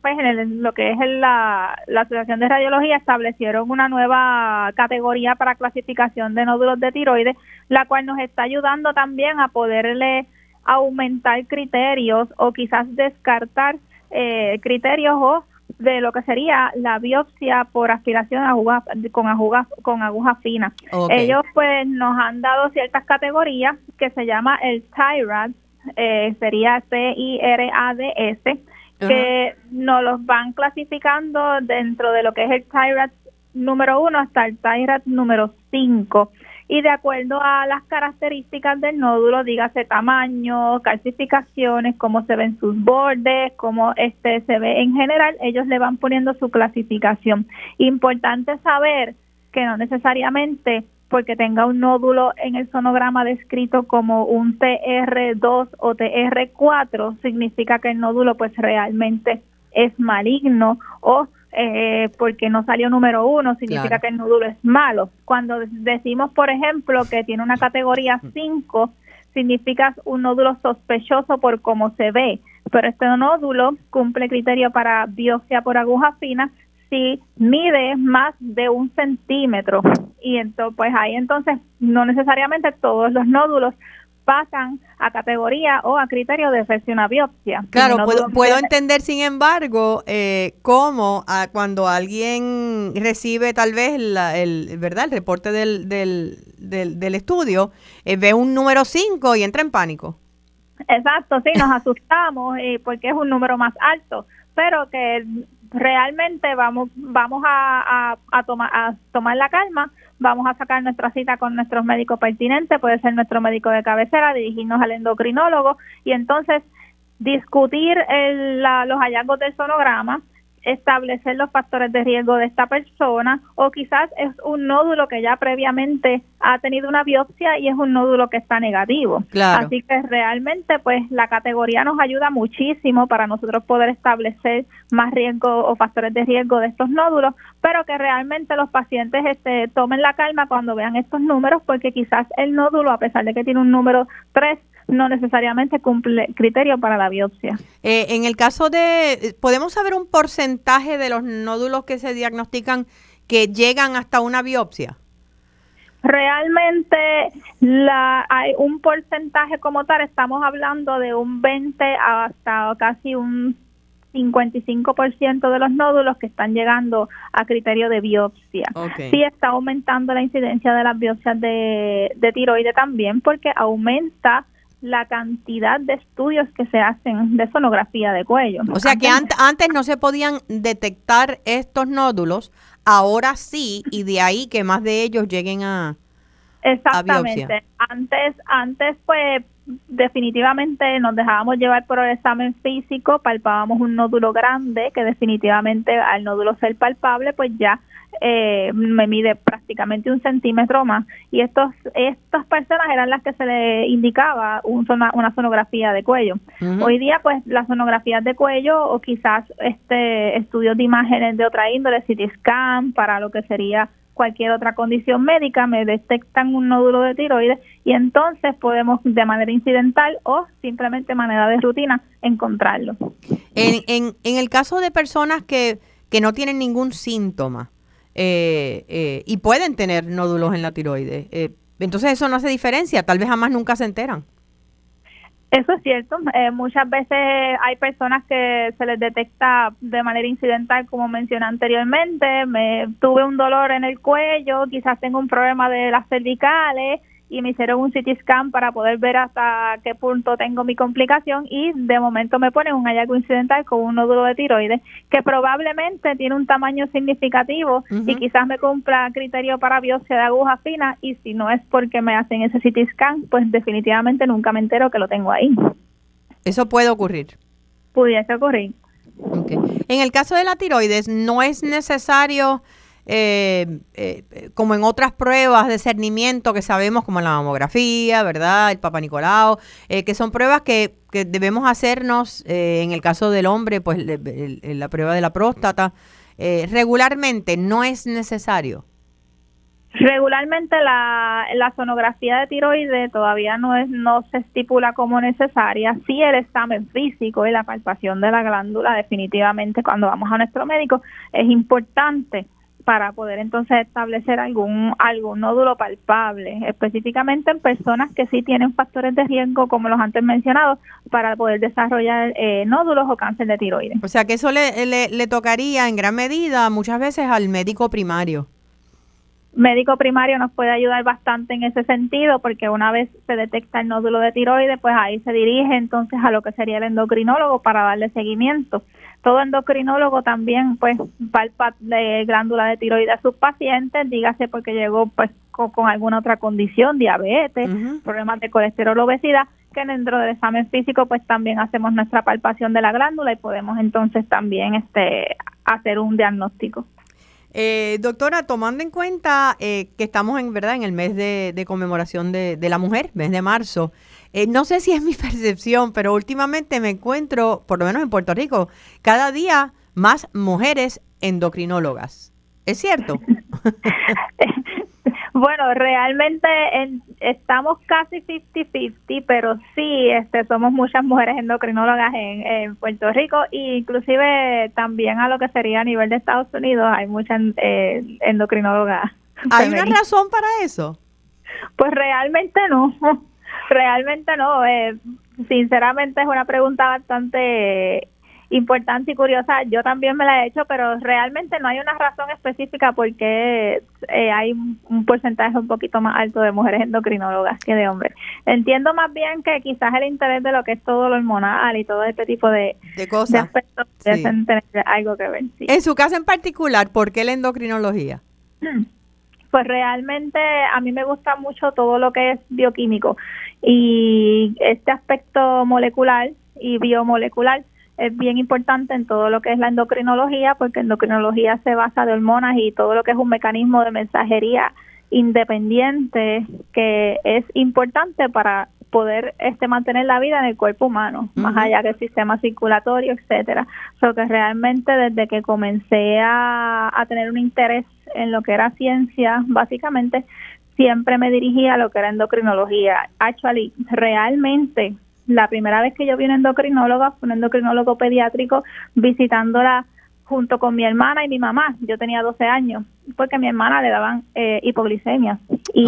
pues en lo que es la, la Asociación de Radiología, establecieron una nueva categoría para clasificación de nódulos de tiroides, la cual nos está ayudando también a poderle aumentar criterios o quizás descartar eh, criterios o de lo que sería la biopsia por aspiración aguja, con, aguja, con aguja fina. Ellos pues nos han dado ciertas categorías que se llama el TIRAD, eh, sería C-I-R-A-D-S, que nos los van clasificando dentro de lo que es el TIRAT número 1 hasta el TIRAT número 5, y de acuerdo a las características del nódulo, dígase tamaño, calcificaciones, cómo se ven sus bordes, cómo este se ve en general, ellos le van poniendo su clasificación. Importante saber que no necesariamente porque tenga un nódulo en el sonograma descrito como un TR2 o TR4 significa que el nódulo pues realmente es maligno o eh, porque no salió número uno, significa que el nódulo es malo. Cuando decimos, por ejemplo, que tiene una categoría 5, significa un nódulo sospechoso por cómo se ve, pero este nódulo cumple criterio para biopsia por aguja fina si mide más de un centímetro y entonces pues ahí entonces no necesariamente todos los nódulos pasan a categoría o a criterio de hacerse una biopsia. Claro, puedo, entender, sin embargo, eh, cómo a, cuando alguien recibe tal vez el, ¿verdad? el reporte del, del, del, estudio, eh, ve un número 5 y entra en pánico. Exacto, sí, nos asustamos eh, porque es un número más alto, pero que realmente vamos vamos a, a, tomar a tomar la calma vamos a sacar nuestra cita con nuestros médicos pertinentes, puede ser nuestro médico de cabecera, dirigirnos al endocrinólogo y entonces discutir los hallazgos del sonograma, establecer los factores de riesgo de esta persona o quizás es un nódulo que ya previamente ha tenido una biopsia y es un nódulo que está negativo. Así que realmente pues la categoría nos ayuda muchísimo para nosotros poder establecer más riesgo o factores de riesgo de estos nódulos, pero que realmente los pacientes este, tomen la calma cuando vean estos números porque quizás el nódulo a pesar de que tiene un número 3 no necesariamente cumple criterio para la biopsia. Eh, en el caso de, ¿podemos saber un porcentaje de los nódulos que se diagnostican que llegan hasta una biopsia? Realmente la, hay un porcentaje como tal, estamos hablando de un 20 hasta casi un 55% de los nódulos que están llegando a criterio de biopsia. Sí está aumentando la incidencia de las biopsias de, de tiroides también porque aumenta la cantidad de estudios que se hacen de sonografía de cuello. O sea que antes, no se podían detectar estos nódulos, ahora sí, y de ahí que más de ellos lleguen a, Exactamente. antes, antes pues definitivamente nos dejábamos llevar por el examen físico, palpábamos un nódulo grande que definitivamente al nódulo ser palpable pues ya eh, me mide prácticamente un centímetro más y estos estas personas eran las que se le indicaba una sonografía de cuello. Hoy día pues las sonografías de cuello o quizás este estudios de imágenes de otra índole, CT scan para lo que sería cualquier otra condición médica, me detectan un nódulo de tiroides y entonces podemos de manera incidental o simplemente manera de rutina encontrarlo. En, en, en el caso de personas que, que no tienen ningún síntoma, eh, eh, y pueden tener nódulos en la tiroides. Eh, entonces eso no hace diferencia, tal vez jamás nunca se enteran. Eso es cierto. muchas veces hay personas que se les detecta de manera incidental, como mencioné anteriormente. Me tuve un dolor en el cuello, quizás tengo un problema de las cervicales y me hicieron un CT scan para poder ver hasta qué punto tengo mi complicación y de momento me ponen un hallazgo incidental con un nódulo de tiroides que probablemente tiene un tamaño significativo y quizás me cumpla criterio para biopsia de aguja fina y si no es porque me hacen ese CT scan, pues definitivamente nunca me entero que lo tengo ahí. Eso puede ocurrir. Pudiese ocurrir. En el caso de la tiroides, no es necesario eh, eh, como en otras pruebas de cernimiento que sabemos, como la mamografía, ¿verdad? El Papa Nicolau, eh, que son pruebas que, que debemos hacernos, eh, en el caso del hombre, pues la prueba de la próstata, regularmente no es necesario. Regularmente la, la sonografía de tiroides todavía no es no se estipula como necesaria. Sí el examen físico y la palpación de la glándula definitivamente cuando vamos a nuestro médico es importante para poder entonces establecer algún algún nódulo palpable, específicamente en personas que sí tienen factores de riesgo, como los antes mencionados, para poder desarrollar eh, nódulos o cáncer de tiroides. O sea que eso le, le, le tocaría en gran medida muchas veces al médico primario médico primario nos puede ayudar bastante en ese sentido porque una vez se detecta el nódulo de tiroides, pues ahí se dirige entonces a lo que sería el endocrinólogo para darle seguimiento todo endocrinólogo también pues palpa de glándula de tiroides a sus pacientes, dígase porque llegó pues con, alguna otra condición, diabetes, problemas de colesterol, obesidad, que dentro del examen físico pues también hacemos nuestra palpación de la glándula y podemos entonces también este hacer un diagnóstico. Eh, doctora, tomando en cuenta eh, que estamos en verdad en el mes de, conmemoración de, la mujer, mes de marzo, eh, no sé si es mi percepción, pero últimamente me encuentro, por lo menos en Puerto Rico, cada día más mujeres endocrinólogas. ¿Es cierto? Bueno, realmente estamos casi 50-50, pero sí, este, somos muchas mujeres endocrinólogas en, Puerto Rico e inclusive también a lo que sería a nivel de Estados Unidos hay muchas eh, endocrinólogas. ¿Hay una razón para eso? Pues realmente no, realmente no. Eh, sinceramente es una pregunta bastante importante y curiosa. Yo también me la he hecho, pero realmente no hay una razón específica porque eh, hay un porcentaje un poquito más alto de mujeres endocrinólogas que de hombres. Entiendo más bien que quizás el interés de lo que es todo lo hormonal y todo este tipo de, de cosas aspectos tener algo que ver. En su caso en particular, ¿por qué la endocrinología? Pues realmente a mí me gusta mucho todo lo que es bioquímico y este aspecto molecular y biomolecular es bien importante en todo lo que es la endocrinología, porque endocrinología se basa de hormonas y todo lo que es un mecanismo de mensajería independiente que es importante para poder este mantener la vida en el cuerpo humano, más allá del sistema circulatorio, etcétera. So que realmente desde que comencé a, a tener un interés en lo que era ciencia, básicamente siempre me dirigía a lo que era endocrinología. Actually, realmente la primera vez que yo vi una endocrinóloga fue un endocrinólogo pediátrico visitándola junto con mi hermana y mi mamá. Yo tenía 12 años porque a mi hermana le daban eh, hipoglicemia. Y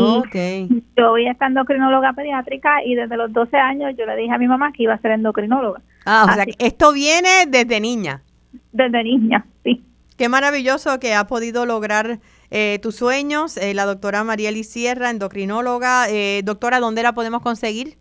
yo vi a endocrinóloga pediátrica y desde los 12 años yo le dije a mi mamá que iba a ser endocrinóloga. Ah, o sea, esto viene desde niña. Desde niña, sí. Qué maravilloso que ha podido lograr eh, tus sueños. Eh, la doctora María Sierra, endocrinóloga. Eh, doctora, ¿dónde la podemos conseguir?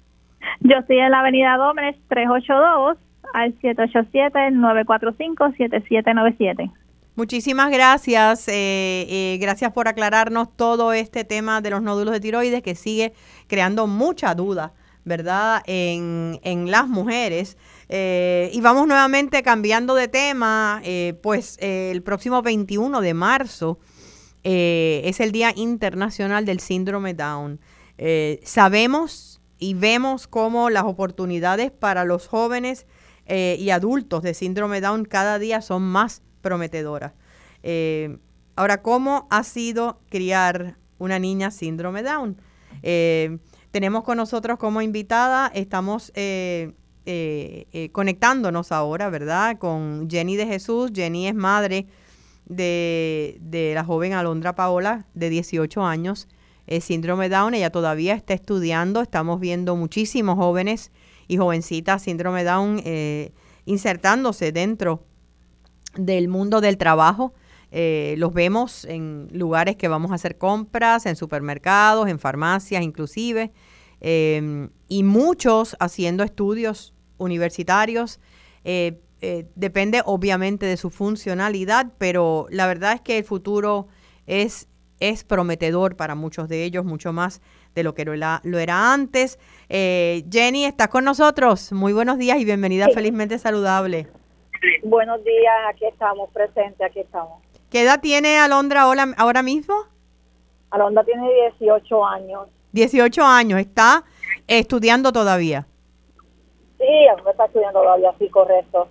Yo estoy en la avenida Dómenes 382 al 787-945-7797. Muchísimas gracias. Eh, eh, gracias por aclararnos todo este tema de los nódulos de tiroides que sigue creando mucha duda, ¿verdad?, en, en las mujeres. Eh, y vamos nuevamente cambiando de tema, pues el próximo 21 de marzo es el Día Internacional del Síndrome Down. sabemos y vemos cómo las oportunidades para los jóvenes eh, y adultos de síndrome Down cada día son más prometedoras. Eh, ahora, ¿cómo ha sido criar una niña síndrome Down? Eh, tenemos con nosotros como invitada, estamos conectándonos ahora, ¿verdad? Con Jenny de Jesús. Jenny es madre de, de la joven Alondra Paola, de 18 años síndrome Down. Ella todavía está estudiando. Estamos viendo muchísimos jóvenes y jovencitas síndrome Down eh, insertándose dentro del mundo del trabajo. Eh, los vemos en lugares que vamos a hacer compras, en supermercados, en farmacias inclusive, em, y muchos haciendo estudios universitarios. Eh, depende obviamente de su funcionalidad, pero la verdad es que el futuro es es prometedor para muchos de ellos, mucho más de lo que lo era, antes. Eh, Jenny, estás con nosotros. Muy buenos días y bienvenida Felizmente Saludable. Buenos días, aquí estamos, presentes, aquí estamos. ¿Qué edad tiene Alondra ahora, ahora mismo? Alondra tiene 18 años. 18 años, ¿está estudiando todavía? Sí, está estudiando todavía, sí, correcto.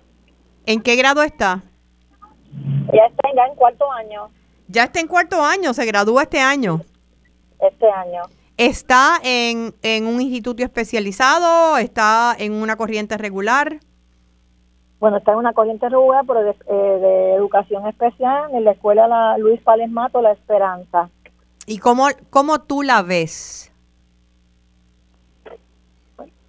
¿En qué grado está? Ya está ya en cuarto año. Ya está en cuarto año, se gradúa este año. Este año. ¿Está en, un instituto especializado? ¿Está en una corriente regular? Bueno, está en una corriente regular, pero de, eh, educación especial en la escuela la Luis Pales Mato, La Esperanza. ¿Y cómo, cómo tú la ves?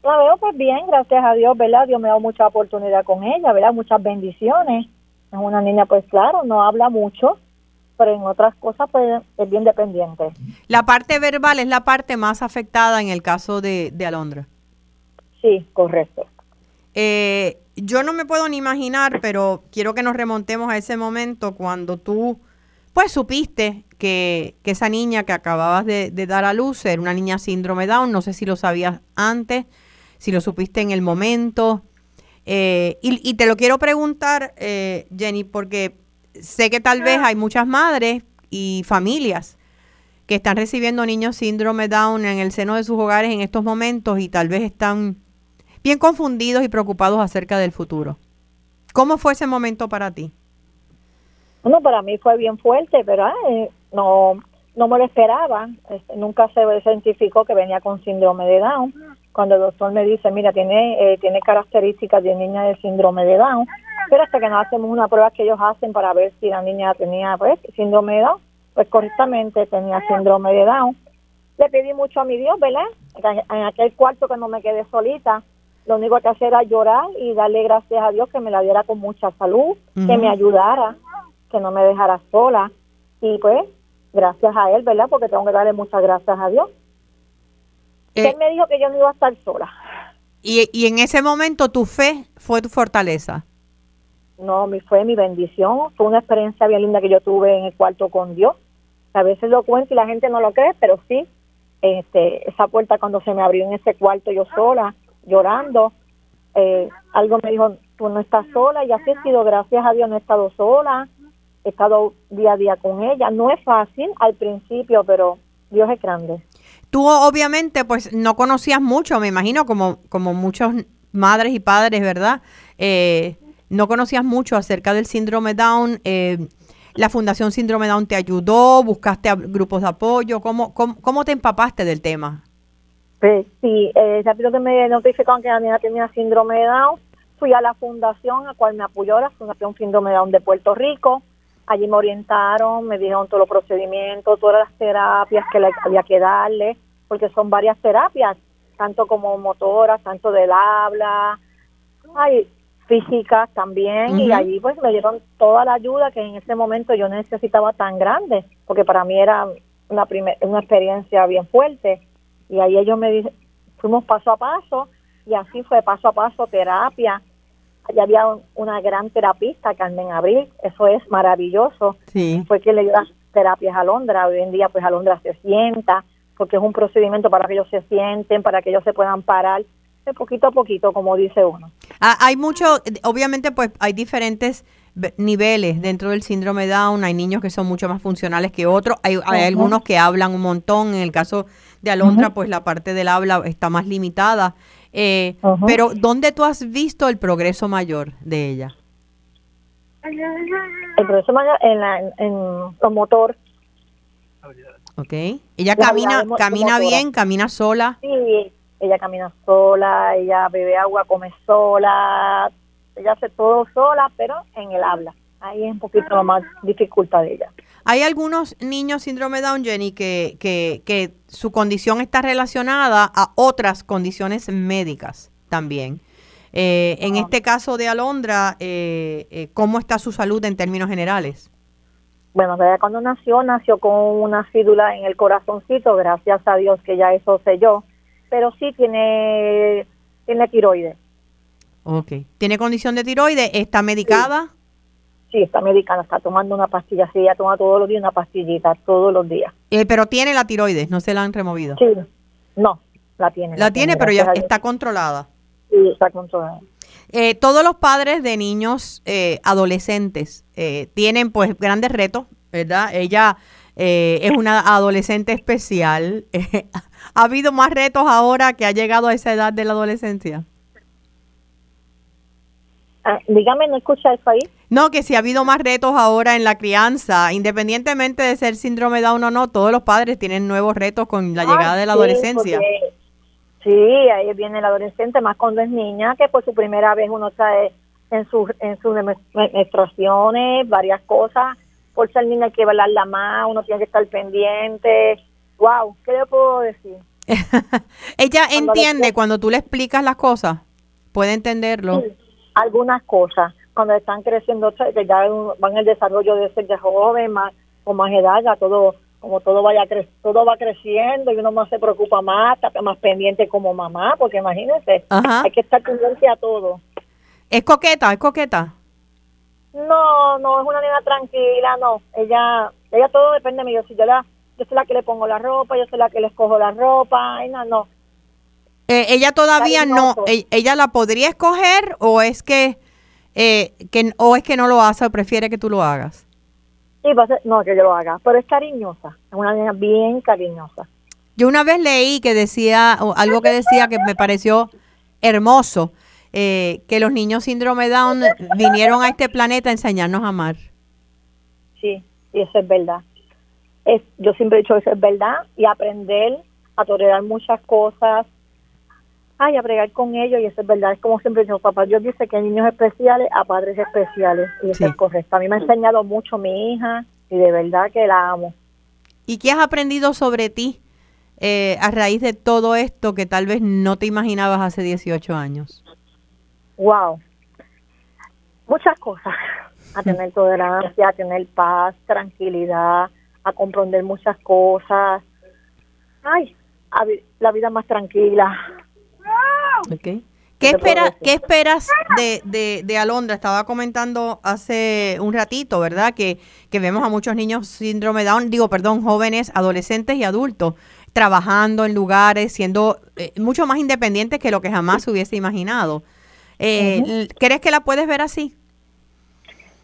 La veo pues bien, gracias a Dios, ¿verdad? Dios me ha dado mucha oportunidad con ella, ¿verdad? Muchas bendiciones. Es una niña, pues claro, no habla mucho, pero en otras cosas pues es bien dependiente. La parte verbal es la parte más afectada en el caso de, Alondra. Sí, correcto. Eh, yo no me puedo ni imaginar, pero quiero que nos remontemos a ese momento cuando tú pues supiste que, esa niña que acababas de, dar a luz era una niña síndrome Down, no sé si lo sabías antes, si lo supiste en el momento. Eh, y, te lo quiero preguntar, eh, Jenny, porque sé que tal vez hay muchas madres y familias que están recibiendo niños síndrome Down en el seno de sus hogares en estos momentos y tal vez están bien confundidos y preocupados acerca del futuro. ¿Cómo fue ese momento para ti? Bueno, para mí fue bien fuerte, pero eh, no, no me lo esperaba. Este, nunca se identificó que venía con síndrome de Down. Cuando el doctor me dice, mira, tiene, eh, tiene características de niña de síndrome de Down, pero hasta que no hacemos una prueba que ellos hacen para ver si la niña tenía pues, síndrome de Down, pues correctamente tenía síndrome de Down. Le pedí mucho a mi Dios, ¿verdad? En aquel cuarto que no me quedé solita, lo único que hacía era llorar y darle gracias a Dios que me la diera con mucha salud, que me ayudara, que no me dejara sola. Y pues, gracias a Él, ¿verdad? Porque tengo que darle muchas gracias a Dios. Eh, él me dijo que yo no iba a estar sola. Y, y en ese momento tu fe fue tu fortaleza. No, mi fue mi bendición. Fue una experiencia bien linda que yo tuve en el cuarto con Dios. A veces lo cuento y la gente no lo cree, pero sí, este, esa puerta cuando se me abrió en ese cuarto yo sola, llorando, eh, algo me dijo, tú no estás sola y así he sido, gracias a Dios no he estado sola, he estado día a día con ella. No es fácil al principio, pero Dios es grande. Tú obviamente pues no conocías mucho, me imagino, como, como muchos madres y padres, ¿verdad? Eh, no conocías mucho acerca del síndrome Down. Eh, la Fundación Síndrome Down te ayudó, buscaste grupos de apoyo. ¿Cómo, cómo, cómo te empapaste del tema? Pues sí, eh, rápido que me notificaron que la niña tenía síndrome Down, fui a la fundación a cual me apoyó la Fundación Síndrome Down de Puerto Rico. Allí me orientaron, me dijeron todos los procedimientos, todas las terapias que le había que darle, porque son varias terapias, tanto como motoras, tanto del habla, hay físicas también, y allí pues me dieron toda la ayuda que en ese momento yo necesitaba tan grande, porque para mí era una, una experiencia bien fuerte y ahí ellos me fuimos paso a paso y así fue paso a paso terapia. Allá había una gran terapista, Carmen Abril, eso es maravilloso. Sí. Fue que le dio las terapias a Londra, hoy en día pues a Londra se sienta, porque es un procedimiento para que ellos se sienten, para que ellos se puedan parar de poquito a poquito, como dice uno. Ah, hay mucho, obviamente pues hay diferentes niveles dentro del síndrome Down, hay niños que son mucho más funcionales que otros, hay, hay algunos que hablan un montón, en el caso de Alondra, pues la parte del habla está más limitada. Eh, pero, ¿dónde tú has visto el progreso mayor de ella? El progreso mayor en, la, en, el motor. Ok. ¿Ella camina camina bien? ¿Camina sola? Sí, ella camina sola, ella bebe agua, come sola, ella hace todo sola, pero en el habla. Ahí es un poquito más dificultad de ella. Hay algunos niños síndrome Down, Jenny, que, que, su condición está relacionada a otras condiciones médicas también. Eh, en este caso de Alondra, eh, eh, ¿cómo está su salud en términos generales? Bueno, cuando nació, nació con una fídula en el corazoncito, gracias a Dios que ya eso selló, pero sí tiene, tiene tiroides. Ok. ¿Tiene condición de tiroides? ¿Está medicada? Sí, está medicada, está tomando una pastilla, sí, ella toma todos los días una pastillita, todos los días. Eh, pero tiene la tiroides, no se la han removido. Sí, no, la tiene. La, tiene, pero ya está controlada. Sí, está controlada. Eh, todos los padres de niños eh, adolescentes tienen pues grandes retos, ¿verdad? Ella es una adolescente especial. ¿Ha habido más retos ahora que ha llegado a esa edad de la adolescencia? Ah, dígame, ¿no escucha eso ahí? No, que si ha habido más retos ahora en la crianza, independientemente de ser síndrome Down o no, todos los padres tienen nuevos retos con la llegada de la adolescencia. sí, ahí viene la adolescente, más cuando es niña, que por su primera vez uno trae en sus en sus menstruaciones, varias cosas. Por ser niña hay que la más, uno tiene que estar pendiente. Wow, ¿qué le puedo decir? Ella entiende cuando tú le explicas las cosas, puede entenderlo. Sí algunas cosas cuando están creciendo, que ya van el desarrollo de ser de joven, más con más edad, ya todo como todo vaya todo va creciendo y uno más se preocupa más, está más pendiente como mamá, porque imagínense, hay que estar pendiente a todo. ¿Es coqueta? ¿Es coqueta? No, no, es una niña tranquila, no. Ella, ella todo depende de mí. Yo, si yo, la, yo soy la que le pongo la ropa, yo soy la que le escojo la ropa, y no, no. Eh, ella todavía no, e, ella la podría escoger o es que, eh, que, o es que no lo hace o prefiere que tú lo hagas. Sí, ser, no, que yo lo haga, pero es cariñosa, es una niña bien cariñosa. Yo una vez leí que decía, algo que decía que me pareció hermoso, eh, que los niños síndrome Down vinieron a este planeta a enseñarnos a amar. Sí, y eso es verdad. Es, yo siempre he dicho eso es verdad y aprender a tolerar muchas cosas, ay, a bregar con ellos, y eso es verdad. Es como siempre dicho, papá, Dios dice que hay niños especiales a padres especiales, y eso es correcto. A mí me ha enseñado mucho mi hija, y de verdad que la amo. ¿Y qué has aprendido sobre ti eh, a raíz de todo esto que tal vez no te imaginabas hace 18 años? Wow. Muchas cosas. A tener tolerancia, a tener paz, tranquilidad, a comprender muchas cosas. Ay, la vida más tranquila. Okay. ¿Qué, espera, ¿Qué esperas de, de, de, Alondra? Estaba comentando hace un ratito, ¿verdad? Que, que vemos a muchos niños síndrome Down, digo, perdón, jóvenes, adolescentes y adultos, trabajando en lugares, siendo eh, mucho más independientes que lo que jamás hubiese imaginado. Eh, ¿Crees que la puedes ver así?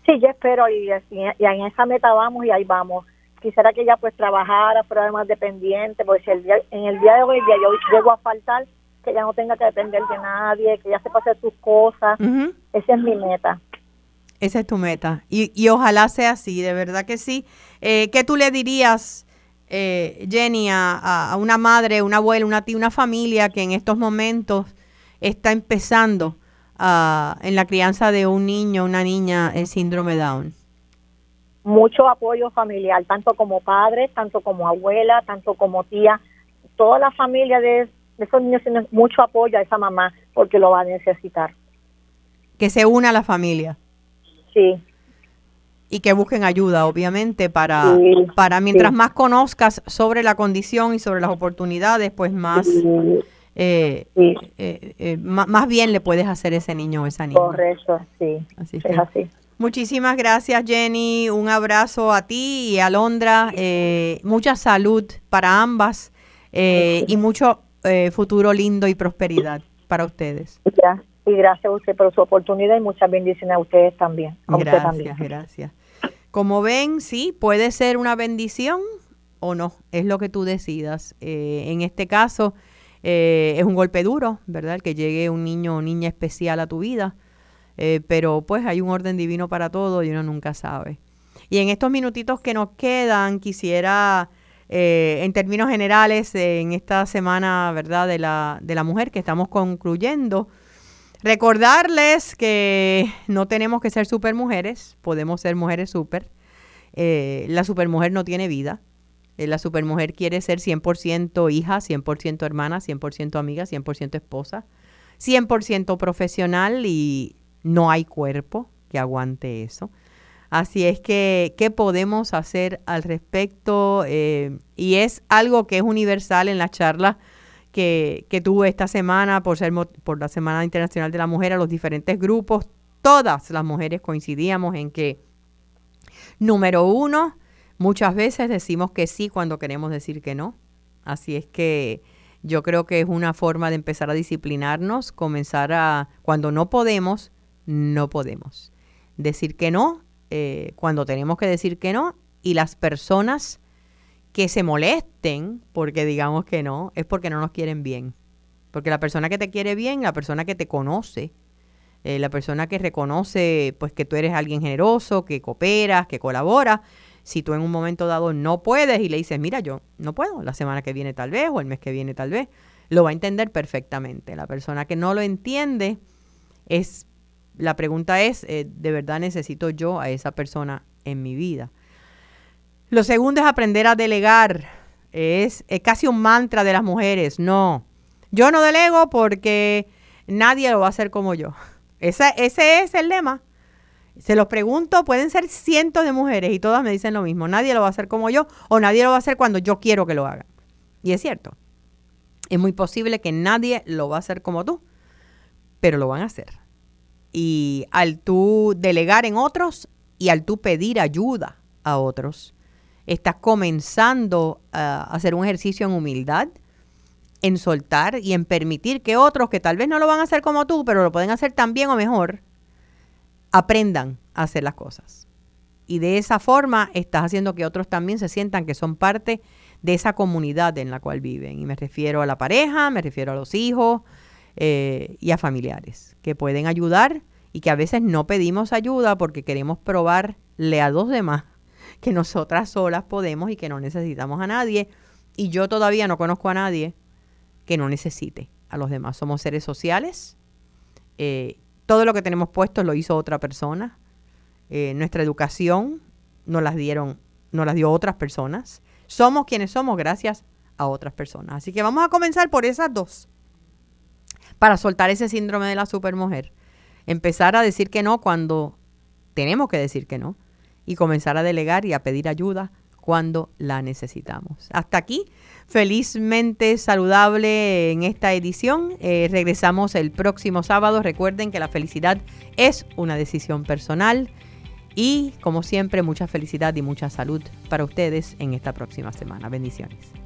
Sí, yo espero y, y, en esa meta vamos y ahí vamos. Quisiera que ella pues trabajara, fuera más dependiente, porque si el día, en el día de hoy día yo llego a faltar, que ella no tenga que depender de nadie, que ella sepa hacer sus cosas. Esa es mi meta. Esa es tu meta. Y, y ojalá sea así, de verdad que sí. Eh, ¿Qué tú le dirías, eh, Jenny, a, a, una madre, una abuela, una tía, una familia que en estos momentos está empezando en la crianza de un niño, una niña, el síndrome Down? Mucho apoyo familiar, tanto como padre, tanto como abuela, tanto como tía. Toda la familia de, esos niños tiene mucho apoyo a esa mamá porque lo va a necesitar. Que se una a la familia. Sí. Y que busquen ayuda, obviamente, para, para mientras más conozcas sobre la condición y sobre las oportunidades, pues más eh, eh, eh, más bien le puedes hacer ese niño o esa niña. Correcto, sí. Así es así. Muchísimas gracias, Jenny. Un abrazo a ti y a Londra. mucha salud para ambas y mucho futuro lindo y prosperidad para ustedes. Y gracias a usted por su oportunidad y muchas bendiciones a ustedes también. gracias, gracias. Como ven, sí, puede ser una bendición o no, es lo que tú decidas. en este caso, eh, es un golpe duro, ¿verdad? El que llegue un niño o niña especial a tu vida. Eh, pero pues hay un orden divino para todo y uno nunca sabe. Y en estos minutitos que nos quedan, quisiera, eh, en términos generales, en esta semana, ¿verdad?, de la, de la mujer que estamos concluyendo, recordarles que no tenemos que ser supermujeres, podemos ser mujeres super. la supermujer no tiene vida, la supermujer quiere ser 100% hija, 100% hermana, 100% amiga, 100% esposa, 100% profesional y no hay cuerpo que aguante eso. Así es que, ¿qué podemos hacer al respecto? Eh, y es algo que es universal en la charla que, que tuve esta semana por, ser, por la Semana Internacional de la Mujer a los diferentes grupos. Todas las mujeres coincidíamos en que, número uno, Muchas veces decimos que sí cuando queremos decir que no. Así es que yo creo que es una forma de empezar a disciplinarnos, comenzar a, cuando no podemos, no podemos. Decir que no, eh, cuando tenemos que decir que no, y las personas que se molesten porque digamos que no, es porque no nos quieren bien. Porque la persona que te quiere bien, la persona que te conoce, eh, la persona que reconoce pues que tú eres alguien generoso, que cooperas, que colabora, si tú en un momento dado no puedes y le dices, mira, yo no puedo, la semana que viene tal vez o el mes que viene tal vez, lo va a entender perfectamente. La persona que no lo entiende es, la pregunta es, eh, ¿de verdad necesito yo a esa persona en mi vida? Lo segundo es aprender a delegar. Es, es casi un mantra de las mujeres. No, yo no delego porque nadie lo va a hacer como yo. Ese, ese es el lema. Se los pregunto, pueden ser cientos de mujeres y todas me dicen lo mismo. Nadie lo va a hacer como yo o nadie lo va a hacer cuando yo quiero que lo hagan. Y es cierto. Es muy posible que nadie lo va a hacer como tú, pero lo van a hacer. Y al tú delegar en otros y al tú pedir ayuda a otros, estás comenzando a hacer un ejercicio en humildad, en soltar y en permitir que otros que tal vez no lo van a hacer como tú, pero lo pueden hacer tan bien o mejor, aprendan a hacer las cosas. Y de esa forma estás haciendo que otros también se sientan que son parte de esa comunidad en la cual viven. Y me refiero a la pareja, me refiero a los hijos eh, y a familiares que pueden ayudar y que a veces no pedimos ayuda porque queremos probarle a los demás que nosotras solas podemos y que no necesitamos a nadie. Y yo todavía no conozco a nadie que no necesite a los demás. Somos seres sociales. Eh, todo lo que tenemos puesto lo hizo otra persona. Eh, nuestra educación nos las dieron, nos las dio otras personas. Somos quienes somos gracias a otras personas. Así que vamos a comenzar por esas dos. Para soltar ese síndrome de la supermujer. Empezar a decir que no cuando tenemos que decir que no. Y comenzar a delegar y a pedir ayuda cuando la necesitamos. Hasta aquí, felizmente saludable en esta edición. Eh, regresamos el próximo sábado. Recuerden que la felicidad es una decisión personal. Y como siempre, mucha felicidad y mucha salud para ustedes en esta próxima semana. Bendiciones.